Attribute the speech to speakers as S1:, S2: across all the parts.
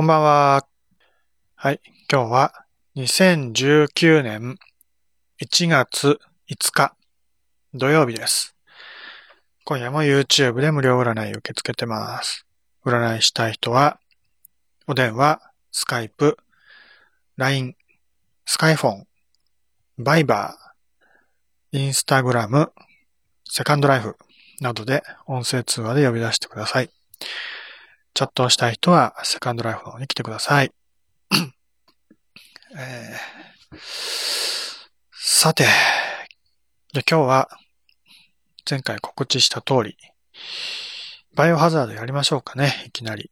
S1: こんばんは。はい。今日は2019年1月5日土曜日です。今夜も YouTube で無料占いを受け付けてます。占いしたい人は、お電話、スカイプ、LINE、スカイフォン、バイバー、インスタグラム、セカンドライフなどで音声通話で呼び出してください。チャットをしたい人は、セカンドライフの方に来てください。えーさて、で今日は、前回告知した通り、バイオハザードやりましょうかね、いきなり。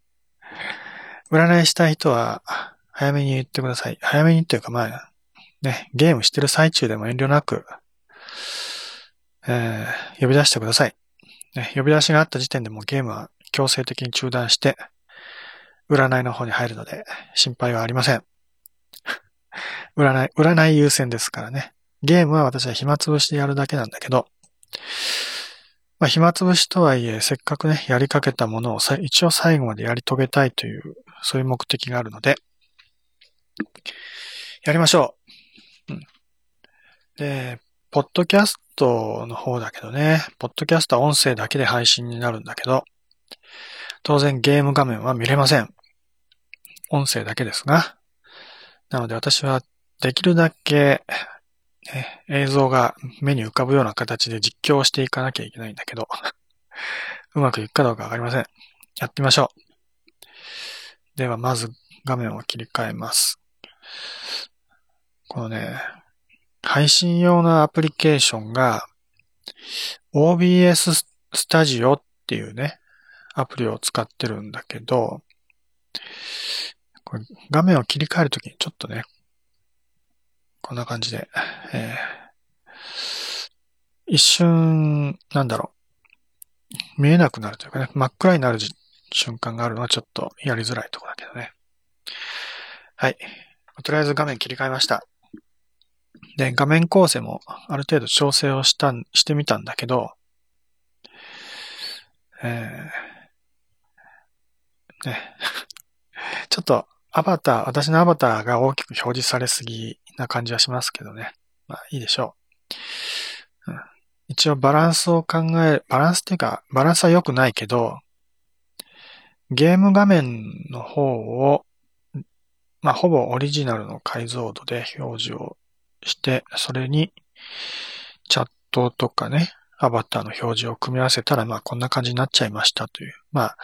S1: 占いしたい人は、早めに言ってください。早めにっていうか、まあ、ね、ゲームしてる最中でも遠慮なく、えー呼び出してください。ね、呼び出しがあった時点でもゲームは強制的に中断して、占いの方に入るので、心配はありません。占い、占い優先ですからね。ゲームは私は暇つぶしでやるだけなんだけど、まあ暇つぶしとはいえ、せっかくね、やりかけたものを一応最後までやり遂げたいという、そういう目的があるので、やりましょう。うん。で、ポッドキャストの方だけどね、ポッドキャストは音声だけで配信になるんだけど、当然ゲーム画面は見れません。音声だけですが。なので私はできるだけ、ね映像が目に浮かぶような形で実況していかなきゃいけないんだけど、うまくいくかどうかわかりません。やってみましょう。ではまず画面を切り替えます。このね、配信用のアプリケーションが OBS スタジオっていうね、アプリを使ってるんだけど、これ画面を切り替えるときにちょっとね、こんな感じで、えー一瞬、なんだろう、見えなくなるというかね、真っ暗になる瞬間があるのはちょっとやりづらいとこだけどね。はい。とりあえず画面切り替えました。で、画面構成もある程度調整をした、してみたんだけど、えー、ね。ちょっとアバター、私のアバターが大きく表示されすぎな感じはしますけどね。まあいいでしょう。うん、一応バランスを考え、バランスっていうか、バランスは良くないけど、ゲーム画面の方を、まあほぼオリジナルの解像度で表示をして、それにチャットとかね、アバターの表示を組み合わせたら、まあこんな感じになっちゃいましたという。まあ、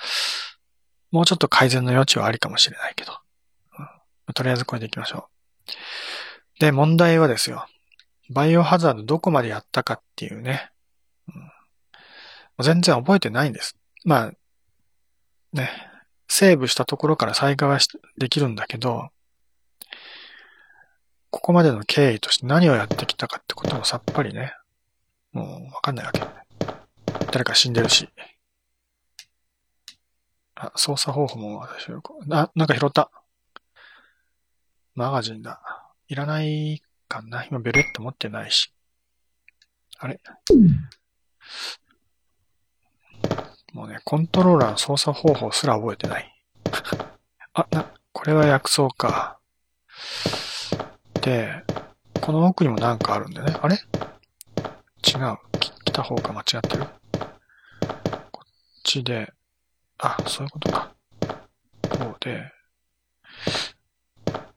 S1: もうちょっと改善の余地はありかもしれないけど。うん、とりあえずこれでいきましょう。で、問題はですよ。バイオハザードどこまでやったかっていうね。うん、全然覚えてないんです。まあ、ね、セーブしたところから再開はできるんだけど、ここまでの経緯として何をやってきたかってこともさっぱりね、もうわかんないわけ。誰か死んでるし。あ、操作方法も私よく、あ、なんか拾った。マガジンだ。いらないかな。今ベレット持ってないし。あれ？もうね、コントローラーの操作方法すら覚えてない。あ、な、これは薬草か。で、この奥にもなんかあるんだよね。あれ？違う。来た方が間違ってる。こっちで、あ、そういうことか。こうで、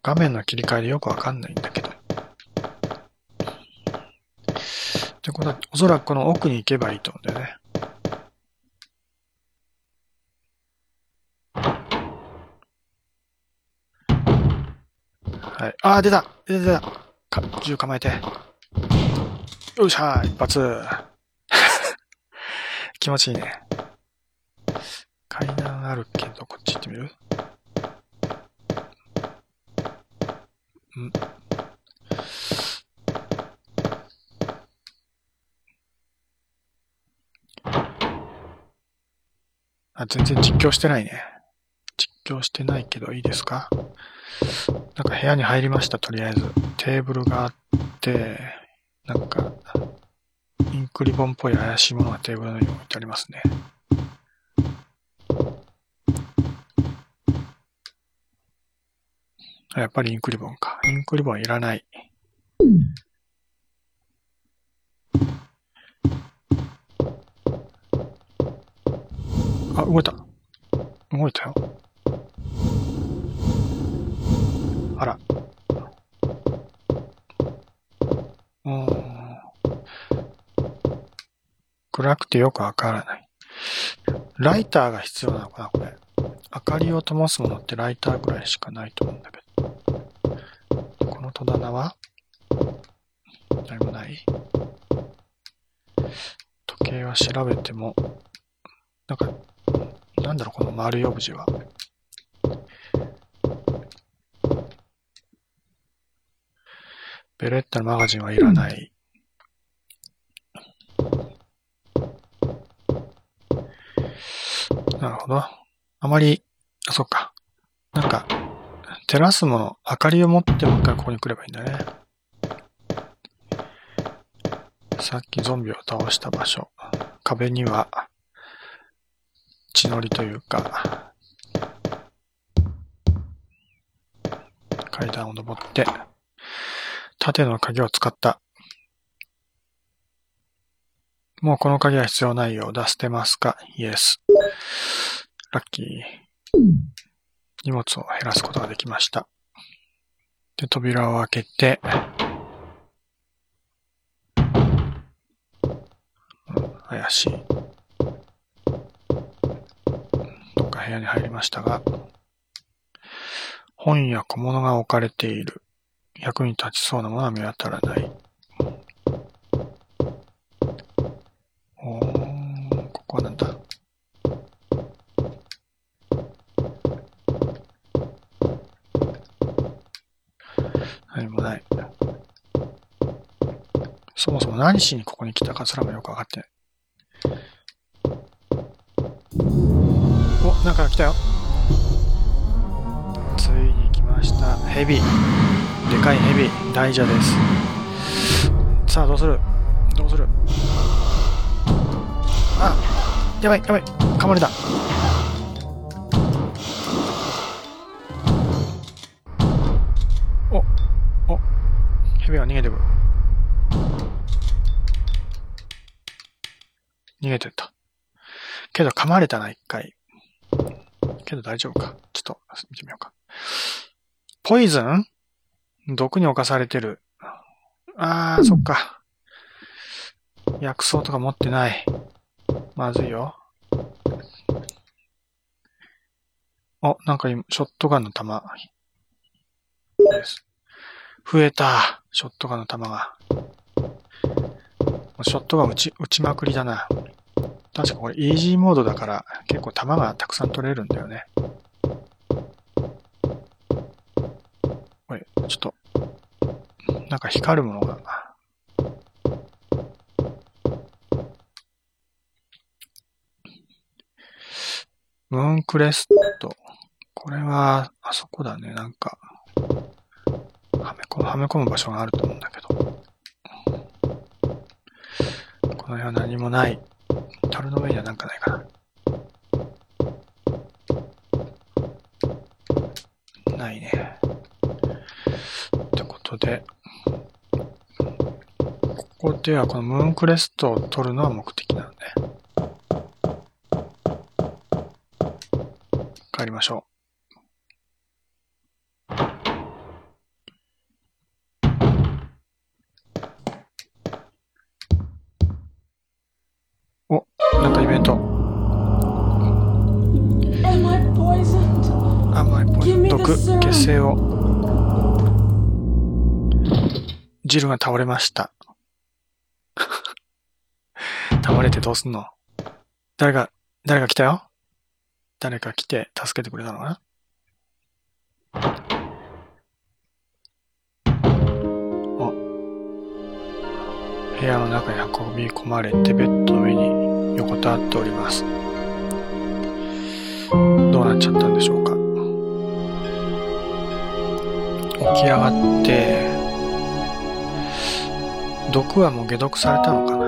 S1: 画面の切り替えでよくわかんないんだけど。ってことは、おそらくこの奥に行けばいいと思うんだよね。はい。あー、出た出た出たか銃構えて。よっしゃー一発 気持ちいいね。階段あるけど、こっち行ってみる？ん？あ、全然実況してないね。実況してないけどいいですか？なんか部屋に入りました、とりあえず。テーブルがあって、なんか、インクリボンっぽい怪しいものがテーブルの上に置いてありますね。やっぱりインクリボンか。インクリボンいらない。あ、動いた。動いたよ。あら。うん。暗くてよくわからない。ライターが必要なのかな、これ。明かりを灯すものってライターぐらいしかないと思うんだけど。戸棚は？何もない時計は調べても、なんか、なんだろう、この丸いオブジェは。ベレッタのマガジンはいらない。なるほど。あまり、あ、そっか。なんか、照らすもの、明かりを持ってもう一回ここに来ればいいんだね。さっきゾンビを倒した場所。壁には、血のりというか、階段を登って、縦の鍵を使った。もうこの鍵は必要ないようだ。捨てますか？イエス。ラッキー。荷物を減らすことができました。で、扉を開けて、怪しい。どっか部屋に入りましたが、本や小物が置かれている。役に立ちそうなものは見当たらない。おー、ここはなんだ。何もない。そもそも何しにここに来たかすらもよくわかってない。お、なんか来たよ。ついに来ました。ヘビ。でかいヘビ。大蛇です。さあ、どうする？どうする？あ、やばい、やばい。噛まれた。けど噛まれたな、一回。けど大丈夫か。ちょっと見てみようか。ポイズン？毒に侵されてる。あー、そっか。薬草とか持ってない。まずいよ。お、なんか今、ショットガンの弾。です。増えた。ショットガンの弾が。ショットガン撃ち、撃ちまくりだな。確かこれイージーモードだから結構弾がたくさん取れるんだよね。これ、ちょっと、なんか光るものが。ムーンクレスト。これは、あそこだね。なんか、はめ込む、はめ込む場所があると思うんだけど。この辺は何もない。樽の上にはなんかないかな。ないね。ってことで、ここではこのムーンクレストを取るのは目的なので。帰りましょう。性を。ジルが倒れました。倒れてどうすんの？誰が、誰が来たよ？誰か来て助けてくれたのかな？お。部屋の中に運び込まれてベッドの上に横たわっております。どうなっちゃったんでしょうか？起き上がって、毒はもう解毒されたのかな？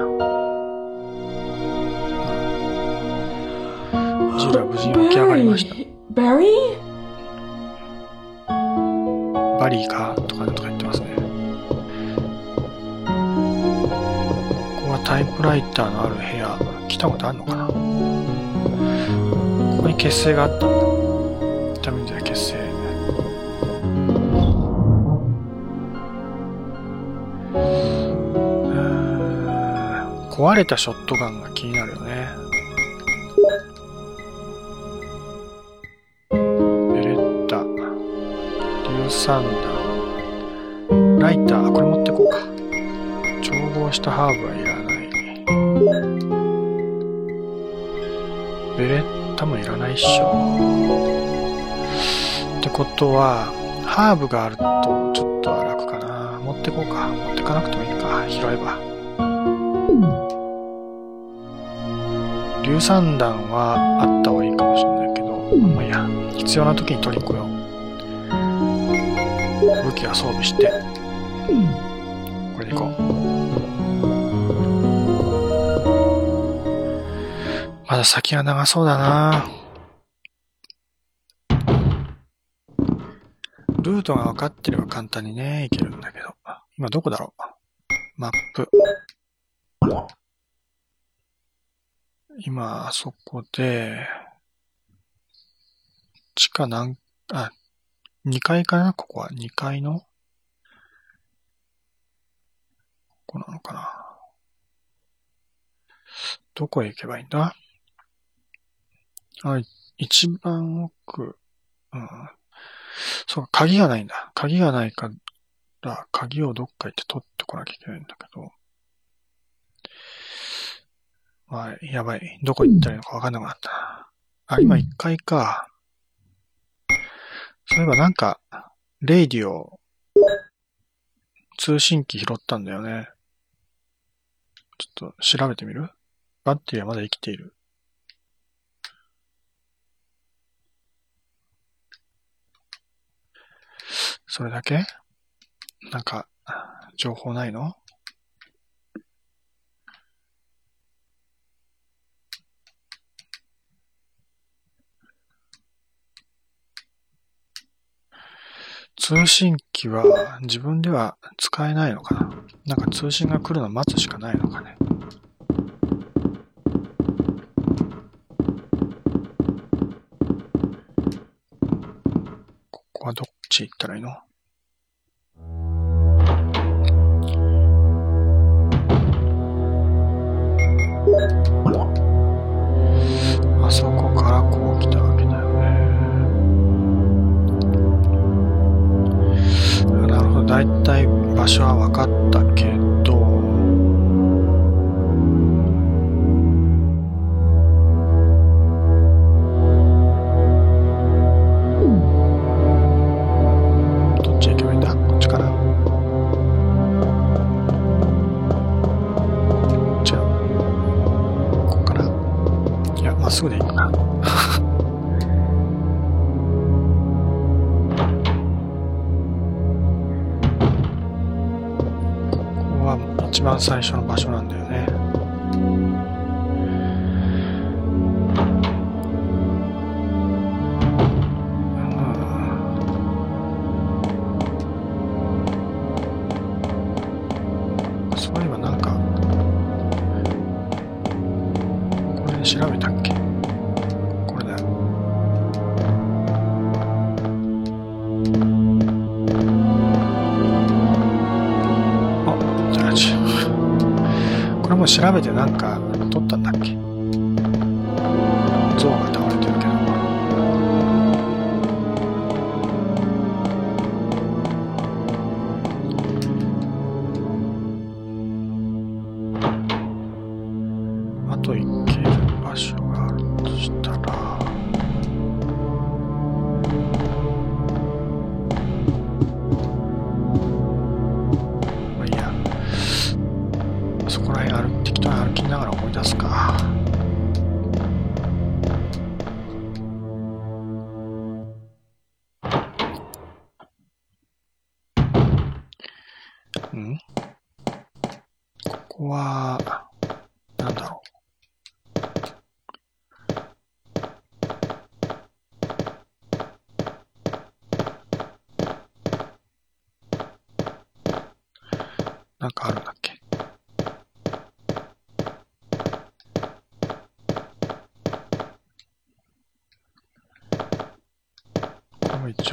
S1: ジルは無事に起き上がりました。バリー？かとかとか言ってますね。ここはタイプライターのある部屋、来たことあるのかな？ここに結成があったんだ。ビタミンで結成。壊れたショットガンが気になるよね。ベレッタ、硫酸弾、ライター、これ持ってこうか。調合したハーブはいらない。ベレッタもいらないっしょ。ってことは、ハーブがあるとちょっとは楽かな。持ってこうか。持ってかなくてもいいか。拾えば。硫酸弾はあった方がいいかもしれないけど、まあいいや、必要な時に取りに来よう。武器は装備して、これでいこう。まだ先は長そうだなルートが分かってれば簡単にね、行けるんだけど。今どこだろう？マップ。今、あそこで、地下何、あ、2階かな？ここは。2階の？ここなのかな？どこへ行けばいいんだ？あ、一番奥。うん。そう、鍵がないんだ。鍵がないから、鍵をどっか行って取ってこなきゃいけないんだけど。はい、やばい。どこ行ったらいいのかわかんなくなった。あ、今1階か。そういえばなんか、レイディオ、通信機拾ったんだよね。ちょっと調べてみる？バッテリーはまだ生きている。それだけ？なんか、情報ないの？通信機は自分では使えないのかな。なんか通信が来るの待つしかないのかね。ここはどっち行ったらいいの？あそこからこう来た大体場所は分かったけ、ど最初の場所な調べてなんか撮ったんだっけ？像が倒れてるけど。あと行ける場所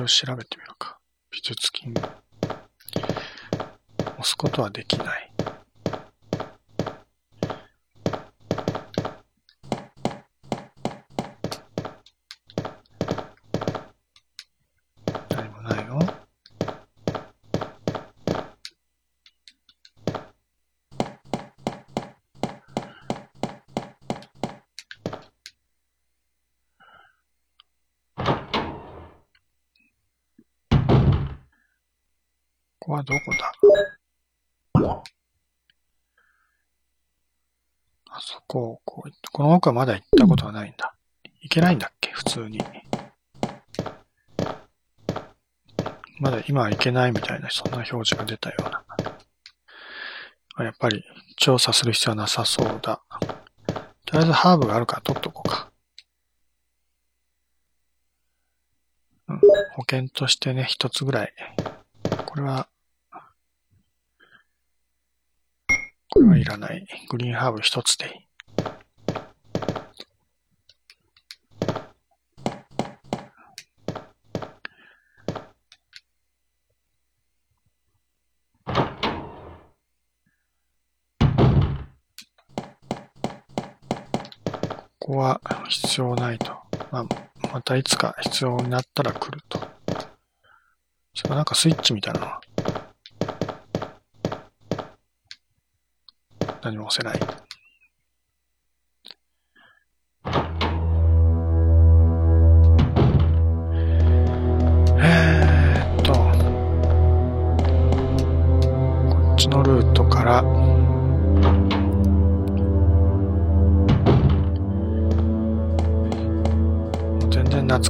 S1: 調べてみようか。美術金。押すことはできない。ここはどこだあそこをこう、はまだ行ったことはないんだ。行けないんだっけ？普通に。まだ今は行けないみたいな、そんな表示が出たような。やっぱり調査する必要はなさそうだ。とりあえずハーブがあるから取っとこうか。うん、保険としてね、一つぐらい。これはこれはいらない。グリーンハーブ一つでいい。ここは必要ないと。まあ、またいつか必要になったら来ると。それなんかスイッチみたいなの何も押せない。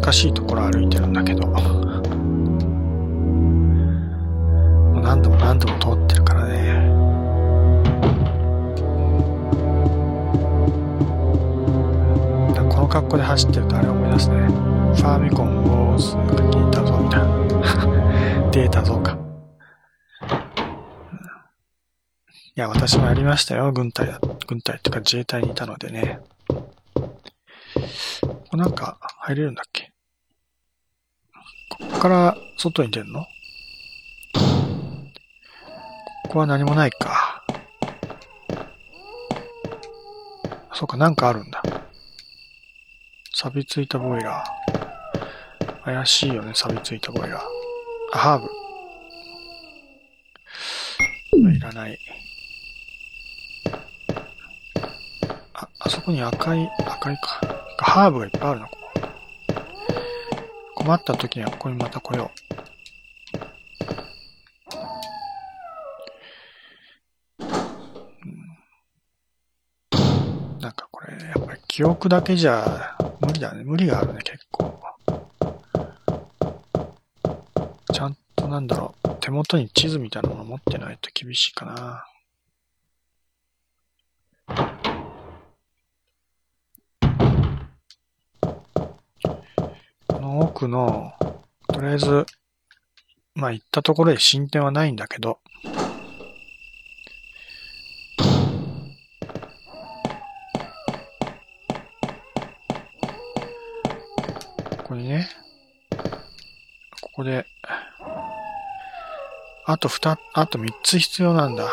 S1: 然懐かしいところ歩いてるんだけど、もう何度も何度も通ってるからね。この格好で走ってるとあれ思い出すね。ファーミコンウォーズが聞いたぞ、みたいな。データ増か。いや、私もやりましたよ。軍隊、軍隊っていうか自衛隊にいたのでね。ここなんか入れるんだっけ？から外に出るの？ここは何もないか。そうか、なんかあるんだ。錆びついたボイラー。怪しいよね、錆びついたボイラー。あ、ハーブ。いらない。あ、あそこに赤い、赤いか。ハーブがいっぱいあるな、ここ。困った時にはここにまた来よう。なんかこれ、やっぱり記憶だけじゃ無理だね。無理があるね、結構。ちゃんとなんだろう。手元に地図みたいなもの持ってないと厳しいかな。こ奥の、とりあえず、まあ行ったところで進展はないんだけど、ここにね、ここで、あと二、あと三つ必要なんだ。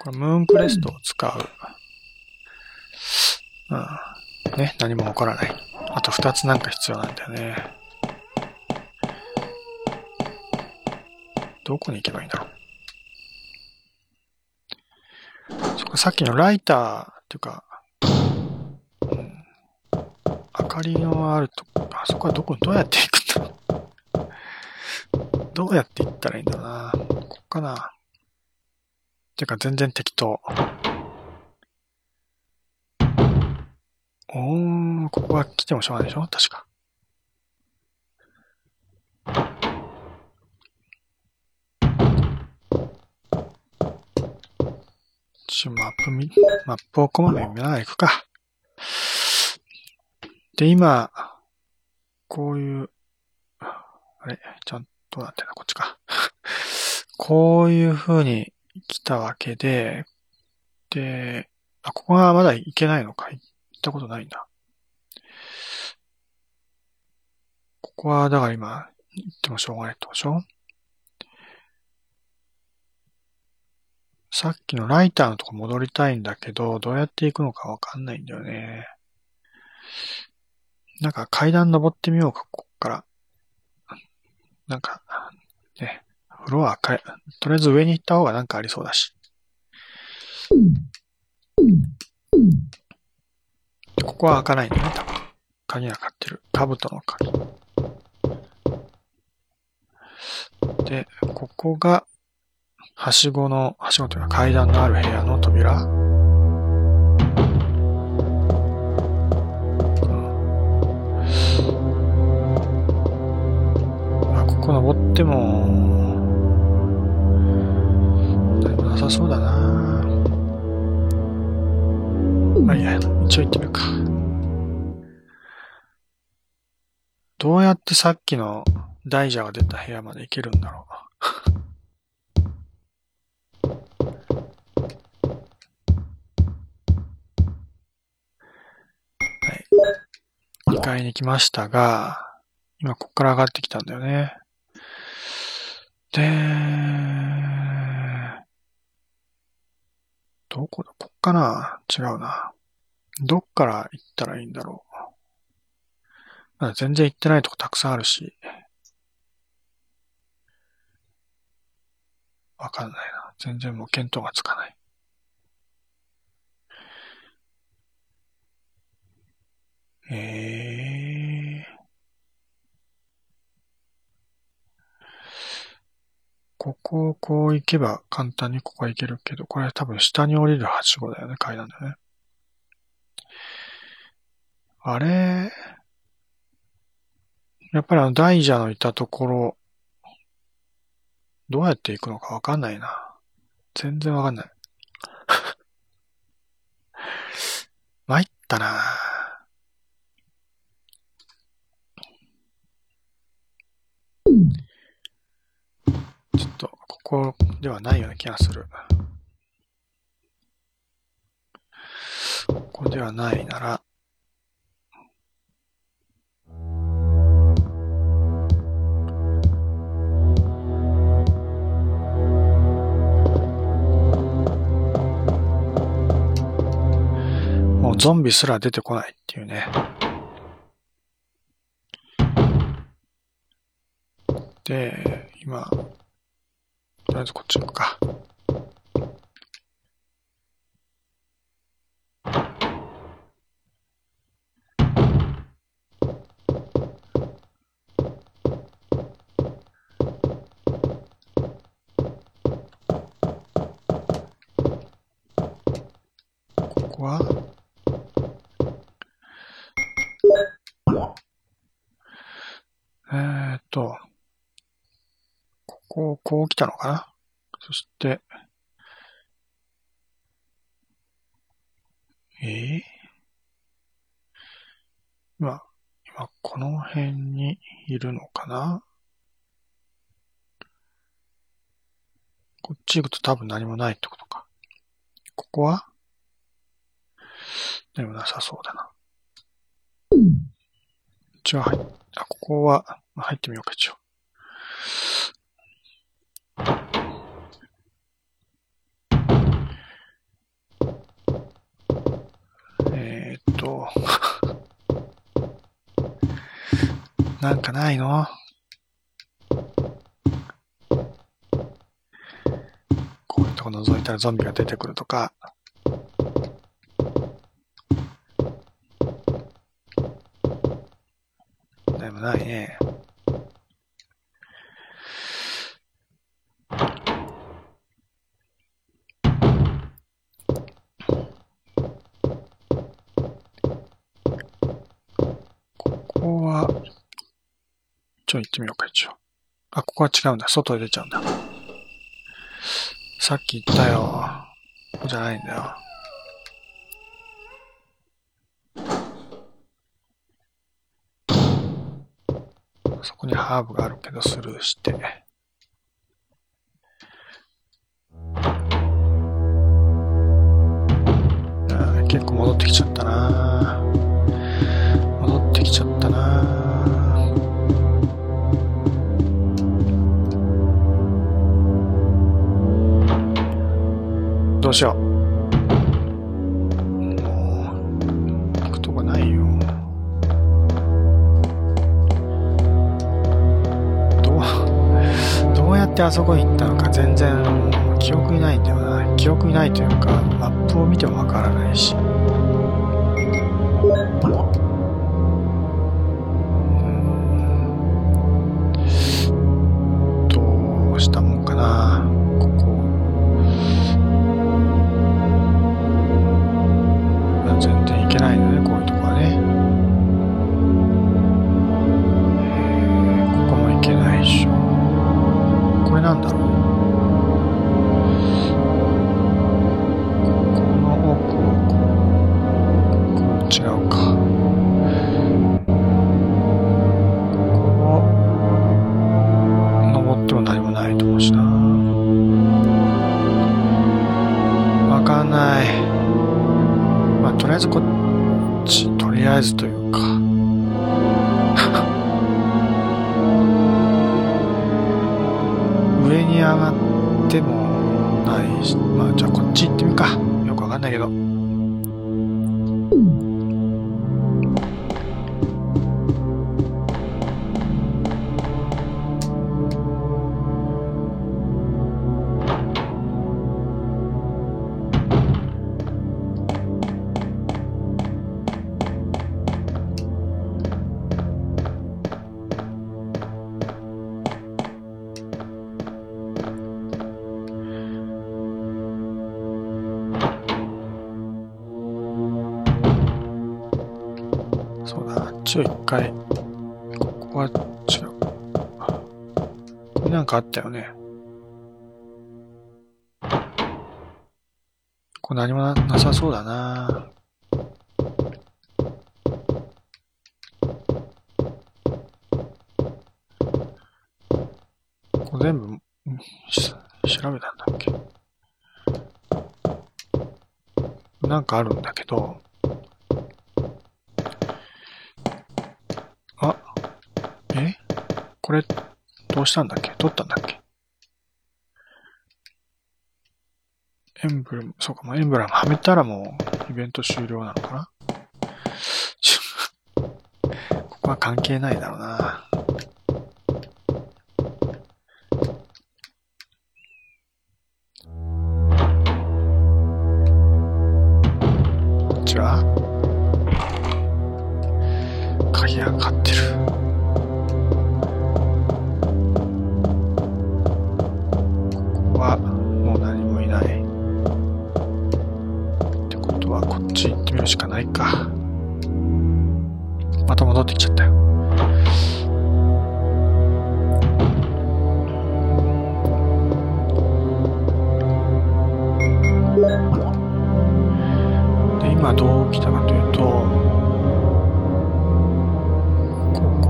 S1: これムーンクレストを使う。うん。ね、何も起こらない。あと二つなんか必要なんだよね。どこに行けばいいんだろう。そこさっきのライターっていうか、明かりのあるとこ、あそこはどこ、どうやって行くんだどうやって行ったらいいんだろうな。ここかな。てか全然適当。おー、ここは来てもしょうがないでしょ？確か。ちょ、マップ見、マップをこまめに見ながら行くか。で、今、こういう、あれ？ちゃんとなってんだ、こっちか。こういう風に来たわけで、で、あ、ここがまだ行けないのか？行ったことないんだ。ここは、だから今、行ってもしょうがないってことでしょ？さっきのライターのとこ戻りたいんだけど、どうやって行くのかわかんないんだよね。なんか階段登ってみようか、こっから。なんか、ね、フロアかえ、とりあえず上に行った方がなんかありそうだし。ここは開かないんだね、多分。鍵がかかってる。兜の鍵。で、ここが、はしごの、はしごというか階段のある部屋の扉。あ、ここ登って、もなさそうだな。まあいや、一応行ってみるか。どうやってさっきの大蛇が出た部屋まで行けるんだろう。はい。2階に来ましたが、今こっから上がってきたんだよね。で、どこだ？こっかな？違うな。どっから行ったらいいんだろう。全然行ってないとこたくさんあるし。わかんないな。全然もう見当がつかない。えー。ここをこう行けば簡単にここ行けるけど、これ多分下に降りるはしごだよね、階段だよね。あれやっぱりあの大蛇のいたところ、どうやって行くのかわかんないな。全然わかんない。参ったなちょっと、ここではないような気がする。ここではないなら、もうゾンビすら出てこないっていうね。で、今、とりあえずこっち行くか。ここはえーっと、ここ、こう来たのかな？そして、え？ー、今、今この辺にいるのかな？こっち行くと多分何もないってことか。ここは？何もなさそうだな。一応入っ、あ、ここは入ってみようか、一応。えー、っと、なんかないの？こういうとこ覗いたらゾンビが出てくるとか、でもないね。ちょ、行ってみようか、一応。あ、ここは違うんだ。外へ出ちゃうんだ。さっき言ったよ。ここじゃないんだよ。そこにハーブがあるけどスルーして。しょう。もう、行くとこないよ。どう、どうやってあそこに行ったのか全然記憶にないんだよな。記憶にないというか、マップを見てもわからないし。そうだ、あっちを一回、ここは違う。なんかあったよね。これ何もななさそうだな。これ全部、調べたんだっけなんかあるんだけど、あ、えこれ、どうしたんだっけ？取ったんだっけ？エンブレム、そうか、もうエンブレムはめたらもうイベント終了なのかな？ここは関係ないだろうな。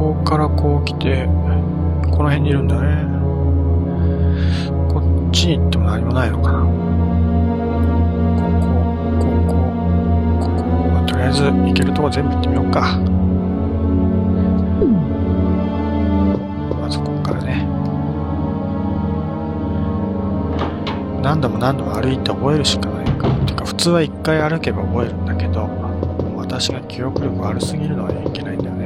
S1: ここからこう来て、この辺にいるんだね。こっちに行っても何もないのかな。ここ、ここ、ここ、とりあえず行けるとこ全部行ってみようか。まずここからね。何度も何度も歩いて覚えるしかないか。てか普通は一回歩けば覚えるんだけど、私が記憶力悪すぎるのはいけないんだよね。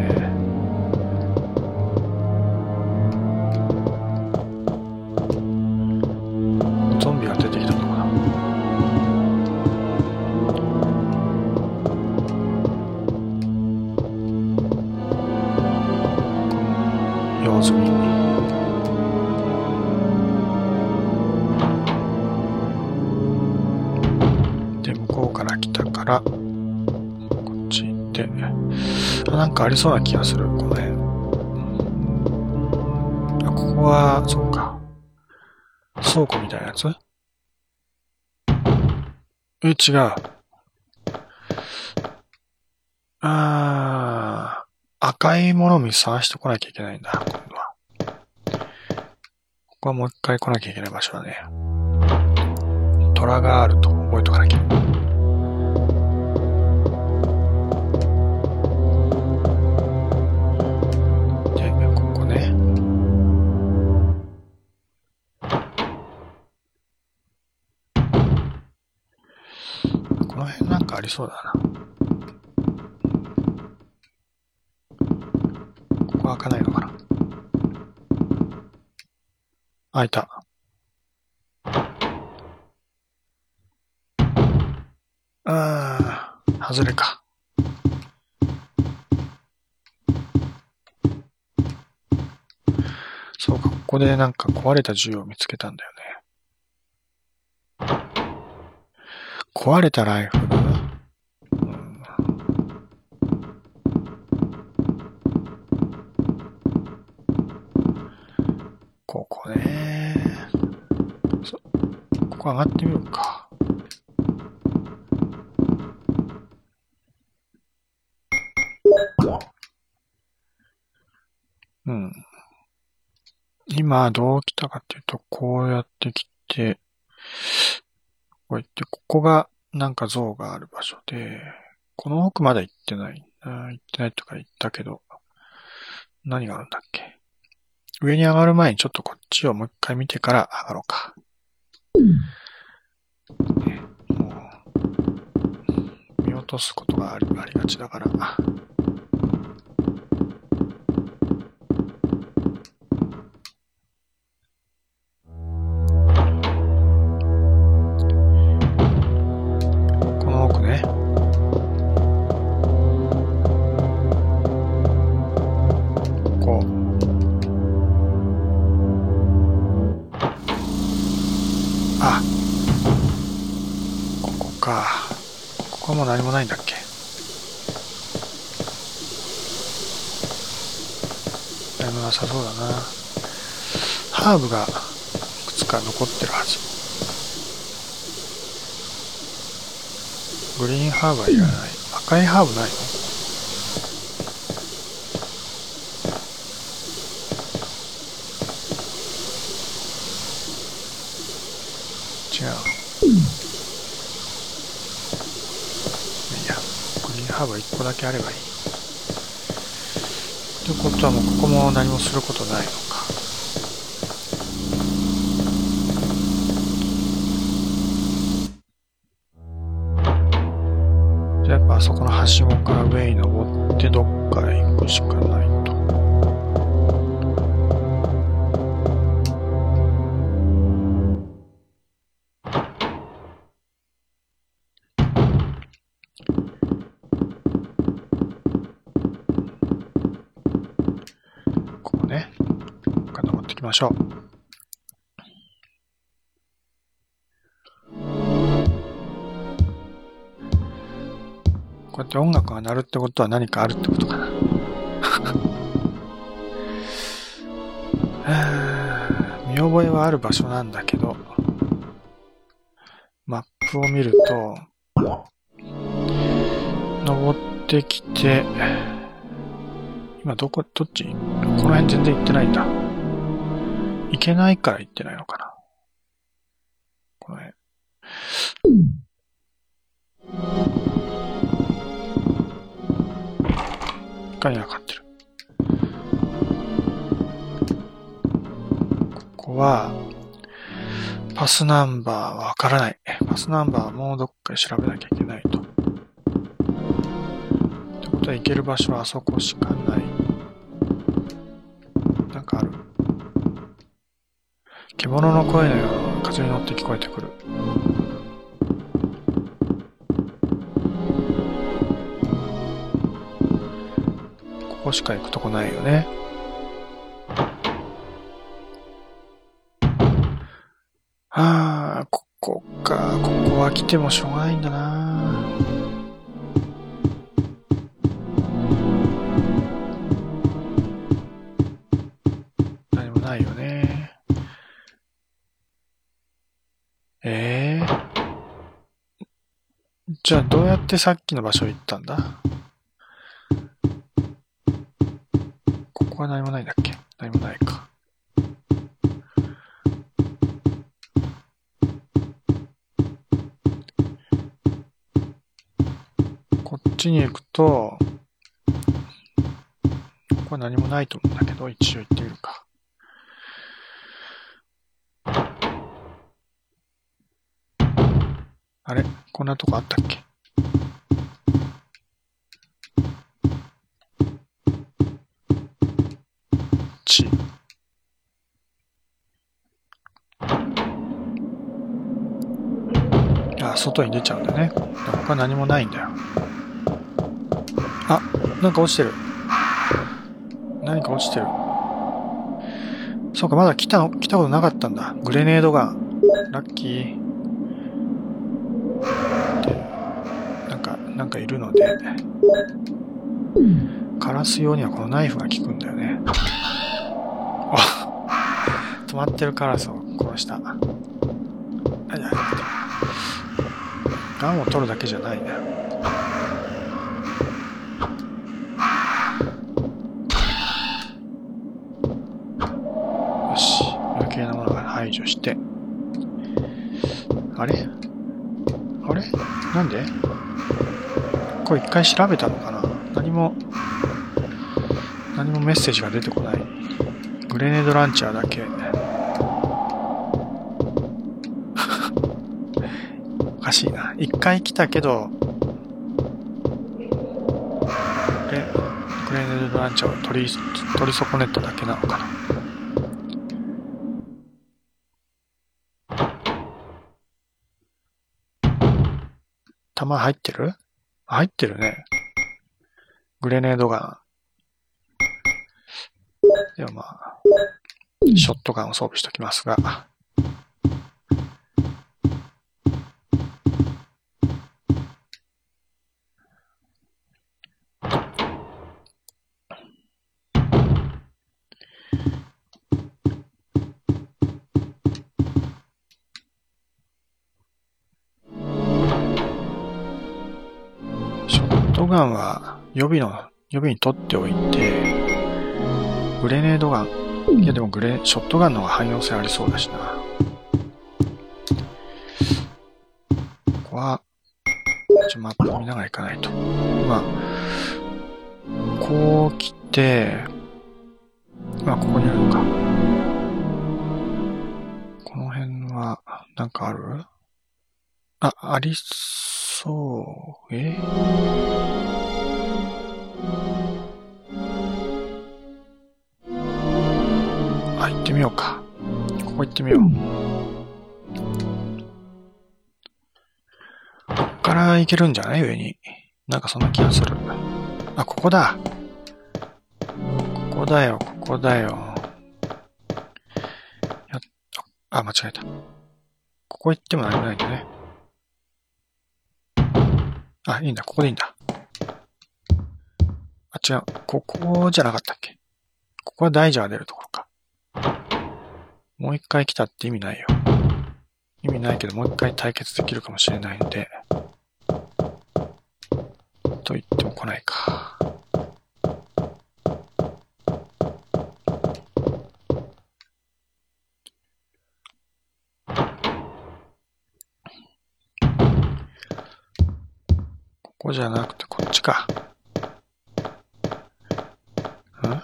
S1: りそうな気がする、この辺。あ、ここは、そうか。倉庫みたいなやつ？え、違う。あー、赤いものを探してこなきゃいけないんだ、今度は。ここはもう一回来なきゃいけない場所だね。虎があると覚えとかなきゃ。この辺なんかありそうだな。ここ開かないのかな。開いた。あー、外れか。そうか、ここでなんか壊れた銃を見つけたんだよね。壊れたライフル、ここね。そここ上がってみようか。うん。今どう来たかっていうと、こうやって来て、こうやって、ここがなんか像がある場所で、この奥まだ行ってない。あ行ってないとか言ったけど、何があるんだっけ？上に上がる前にちょっとこっちをもう一回見てから上がろうか。ねもう見落とすことがありありがちだから。も何もないんだっけ？何もなさそうだな。ハーブがいくつか残ってるはず。グリーンハーブはいらない。赤いハーブないの違う。いや、グリーンだけあればいい。ということはもうここも何もすることないのか。じゃあやっぱあそこのはししょう。こうやって音楽が鳴るってことは何かあるってことかな。見覚えはある場所なんだけど、マップを見ると、登ってきて、今どこ、どっち？この辺全然行ってないんだ。行けないから行ってないのかな。この辺。がいなかってる。ここは、パスナンバーはわからない。パスナンバーはもうどっかで調べなきゃいけないと。ってことは行ける場所はあそこしかない。なんかある。獣の声のような風に乗って聞こえてくる。ここしか行くとこないよね。ああ、ここか。ここは来てもしょうがないんだな。じゃあどうやってさっきの場所行ったんだ？ここは何もないんだっけ？何もないか。こっちに行くと、ここは何もないと思うんだけど、一応行ってみるあれ？こんなとこあったっけ？ち。あ、外に出ちゃうんだね。他何もないんだよ。あ、なんか落ちてる。何か落ちてる。そうか、まだ来た、来たことなかったんだ。グレネードが。ラッキー。か、なんかいるので、枯らすようにはこのナイフが効くんだよね。あ、止まってるカラスを殺した。あ、じゃガンを取るだけじゃないんだよ。よし。余計なものが排除して。あれ？あれ？なんで？これ一回調べたのかな？何も、何もメッセージが出てこない。グレネードランチャーだけ。おかしいな。一回来たけど、グレネードランチャーを取り、取り損ねただけなのかな。弾入ってる？入ってるね。グレネードガン。ではまあ、ショットガンを装備しておきますが。ガンは予備の、予備に取っておいて、グレネードガン。いやでもグレ、ショットガンの方が汎用性ありそうだしな。ここは、ちょマップを見ながら行かないと。まあ、こう来て、まあここにあるのか。この辺は、なんかある？あ、ありそう。え？あ、行ってみようか。ここ行ってみよう。こっから行けるんじゃない？上に。なんかそんな気がする。あ、ここだ。ここだよ、ここだよ。やあ、間違えた。ここ行っても何もないんだね。あ、いいんだ、ここでいいんだ。あ、違う。ここじゃなかったっけ？ここは大蛇が出るところか。もう一回来たって意味ないよ。意味ないけど、もう一回対決できるかもしれないんで。と言っても来ないか。ここじゃなくてこっちか。ん？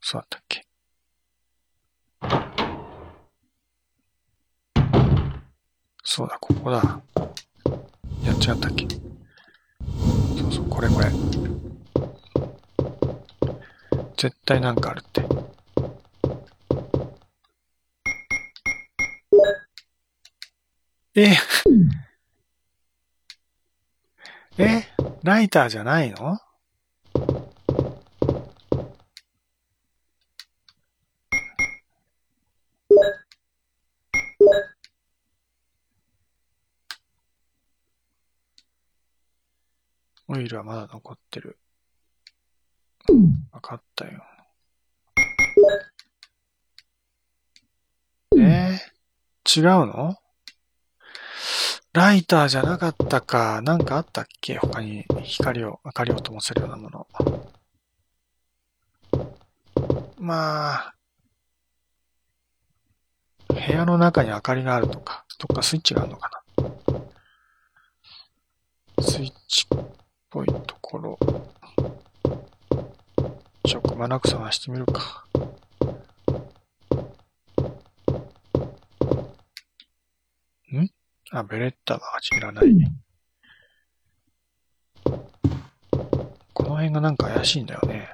S1: そうだったっけ？そうだ、ここだ。やっちゃったっけ？そうそう、これこれ。絶対なんかあるって。ええ？ライターじゃないの？オイルはまだ残ってる。わかったよ。えー、違うの？ライターじゃなかったか。なんかあったっけ？他に光を、明かりを灯せるようなもの。まあ、部屋の中に明かりがあるとか、どっかスイッチがあるのかな。スイッチっぽいところ。ちょ、くまなく探してみるか。あ、ベレッタが走らない。この辺がなんか怪しいんだよね。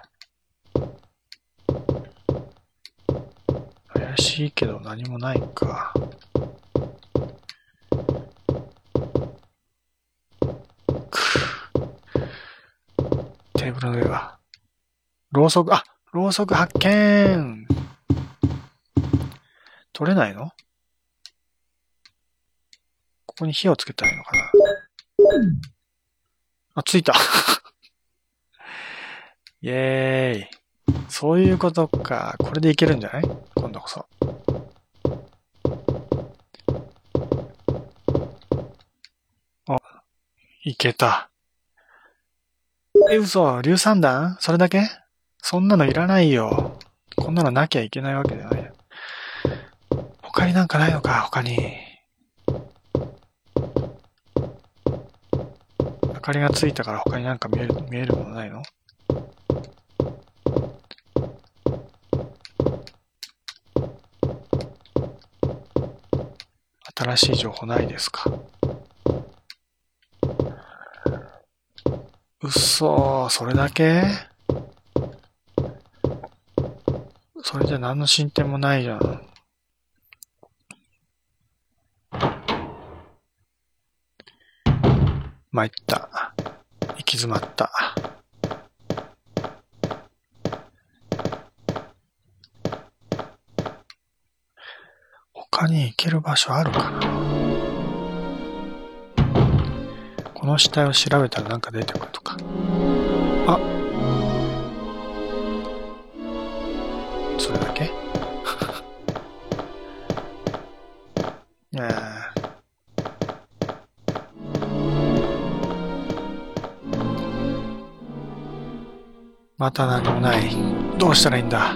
S1: 怪しいけど何もないか。テーブルの上が。ろうそく、あ、ろうそく発見取れないの？ここに火をつけたらいいのかなあ、ついた イェーイ。そういうことか。これでいけるんじゃない？今度こそ。あ、いけた。え、嘘硫酸弾？それだけ？そんなのいらないよ。こんなのなきゃいけないわけじゃない。他になんかないのか？他に。明かりがついたから他になんか見える、見えるものないの？新しい情報ないですか？うっそそれだけ？それじゃ何の進展もないじゃん。参った。行き詰まった。他に行ける場所あるかな？この死体を調べたらなんか出てくるまた何もない。どうしたらいいんだ？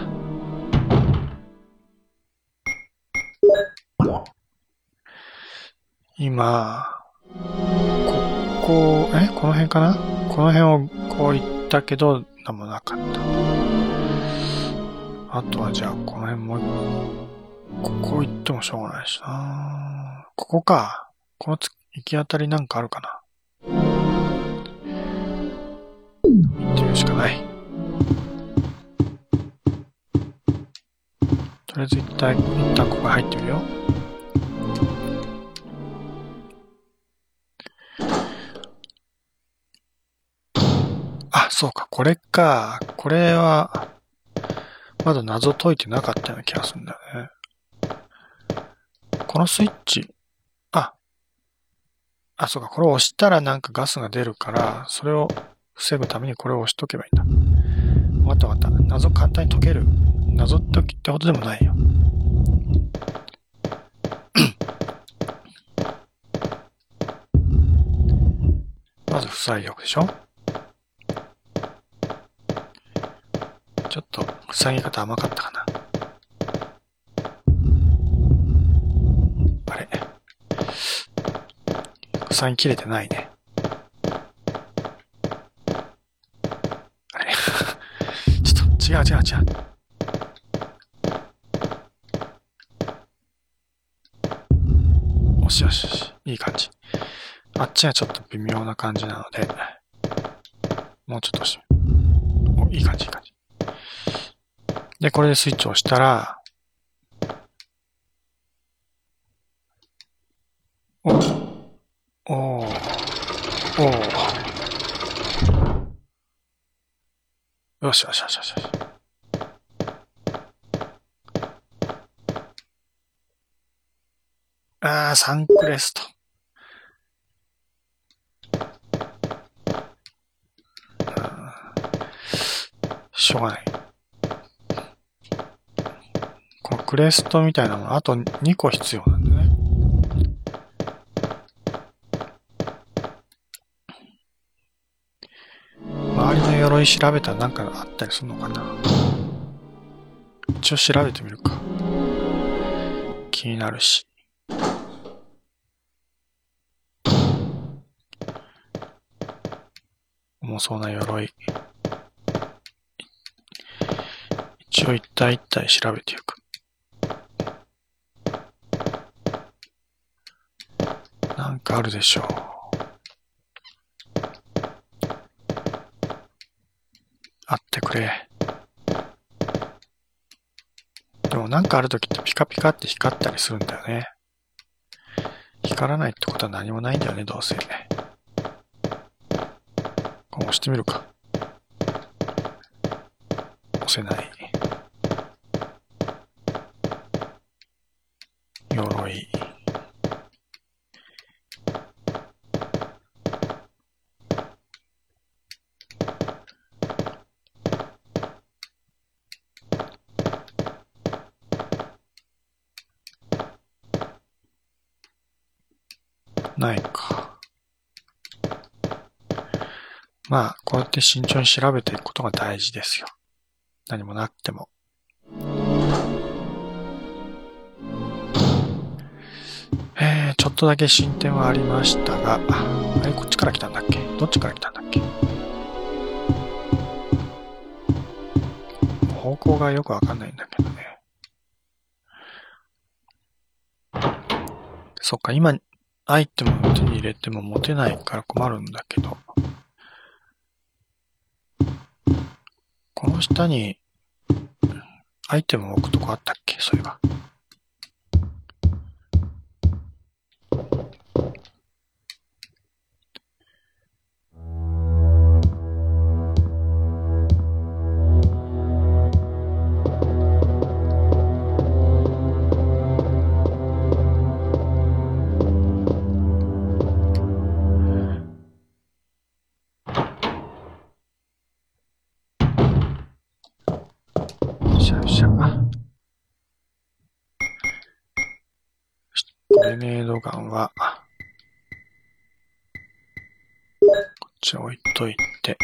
S1: 今、ここ、え？この辺かな？この辺をこう行ったけど、何もなかった。あとはじゃあ、この辺もうここ行ってもしょうがないしなここか。この行き当たりなんかあるかな？旦、一旦ここ入ってみるよ。あ、そうか、これか。これは、まだ謎解いてなかったような気がするんだよね。このスイッチ、あ、あ、そうか、これを押したらなんかガスが出るから、それを防ぐためにこれを押しとけばいいんだ。わかったわかった。謎簡単に解ける。謎解きってことでもないよ。ず不採力でしょ？ちょっと塞ぎ方甘かったかな？あれ？塞ぎ切れてないね。あれ？ちょっと違う違う違う。よしよしよし。いい感じ。あっちはちょっと微妙な感じなので、もうちょっとし、お、いい感じいい感じ。で、これでスイッチを押したら、お、おおよしよしよしよしよし。ああ、サンクレスト。しょうがない。このクレストみたいなもの、あと2個必要なんだね。周りの鎧調べたらなんかあったりするのかな一応調べてみるか。気になるし。重そうな鎧。一応一体一体調べていく。なんかあるでしょう。あってくれ。でもなんかあるときってピカピカって光ったりするんだよね。光らないってことは何もないんだよね、どうせ。こ押してみるか。押せない。鎧。ないか。まあ、こうやて慎重に調べていくことが大事ですよ。何もなくても。えー、ちょっとだけ進展はありましたが、あれ、こっちから来たんだっけ？どっちから来たんだっけ？方向がよくわかんないんだけどね。そっか、今、アイテムを手に入れても持てないから困るんだけど。この下にアイテムを置くとこあったっけ？そういえば。グレネードガンは、こっち置いといて、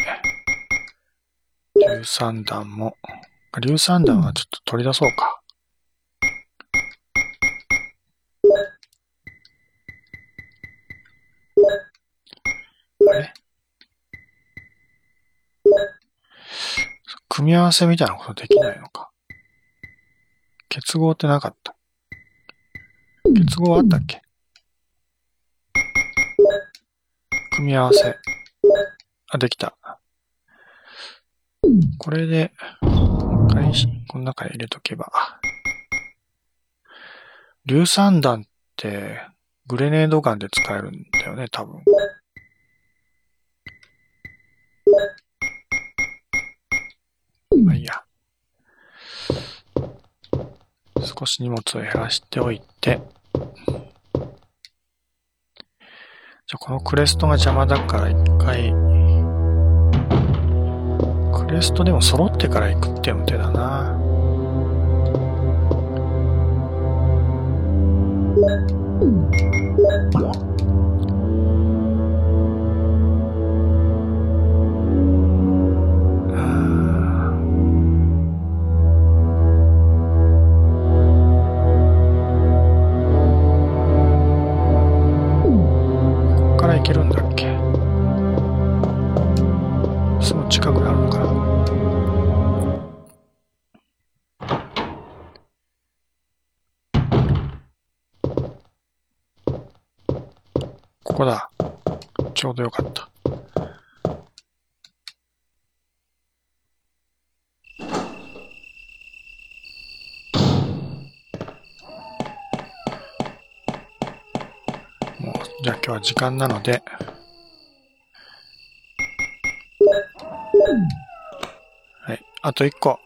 S1: 硫酸弾も、硫酸弾はちょっと取り出そうか。あれ組み合わせみたいなことできないのか。結合ってなかった。結合あったっけ組み合わせ。あ、できた。これで、もう一回、この中に入れとけば。硫酸弾って、グレネードガンで使えるんだよね、多分。まあいいや。少し荷物を減らしておいて、じゃ、このクレストが邪魔だから一回、クレストでも揃ってから行くっていうの手だな。すぐ近くなるのかここだ。ちょうどよかった。もう、じゃあ今日は時間なので、はい。あと一個。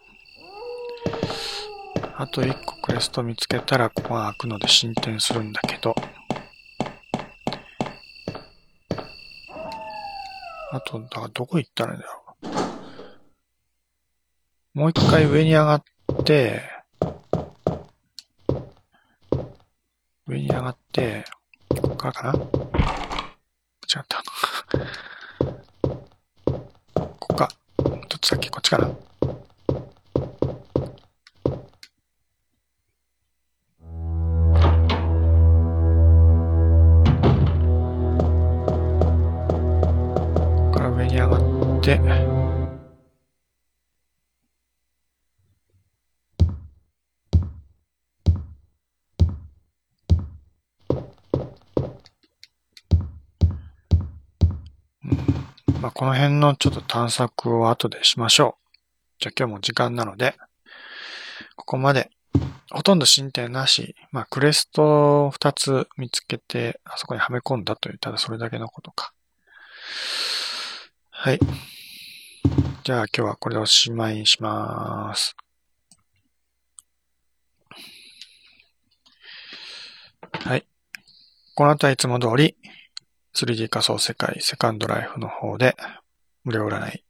S1: あと一個クエスト見つけたらここが開くので進展するんだけど、あと、だからどこ行ったらいいんだろう。もう一回上に上がって、上に上がって、からかな違った。ここか。どっちだっけこっちかなこから上に上がって、この辺のちょっと探索を後でしましょう。じゃあ今日も時間なので、ここまでほとんど進展なし、まあ、クレストを2つ見つけて、あそこにはめ込んだという、ただそれだけのことか。はい。じゃあ今日はこれでおしまいにします。はい。この後はいつも通り 3D 仮想世界セカンドライフの方で無料占い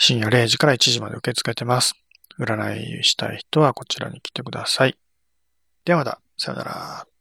S1: 深夜0時から1時まで受け付けてます。占いしたい人はこちらに来てください。ではまた、さよなら。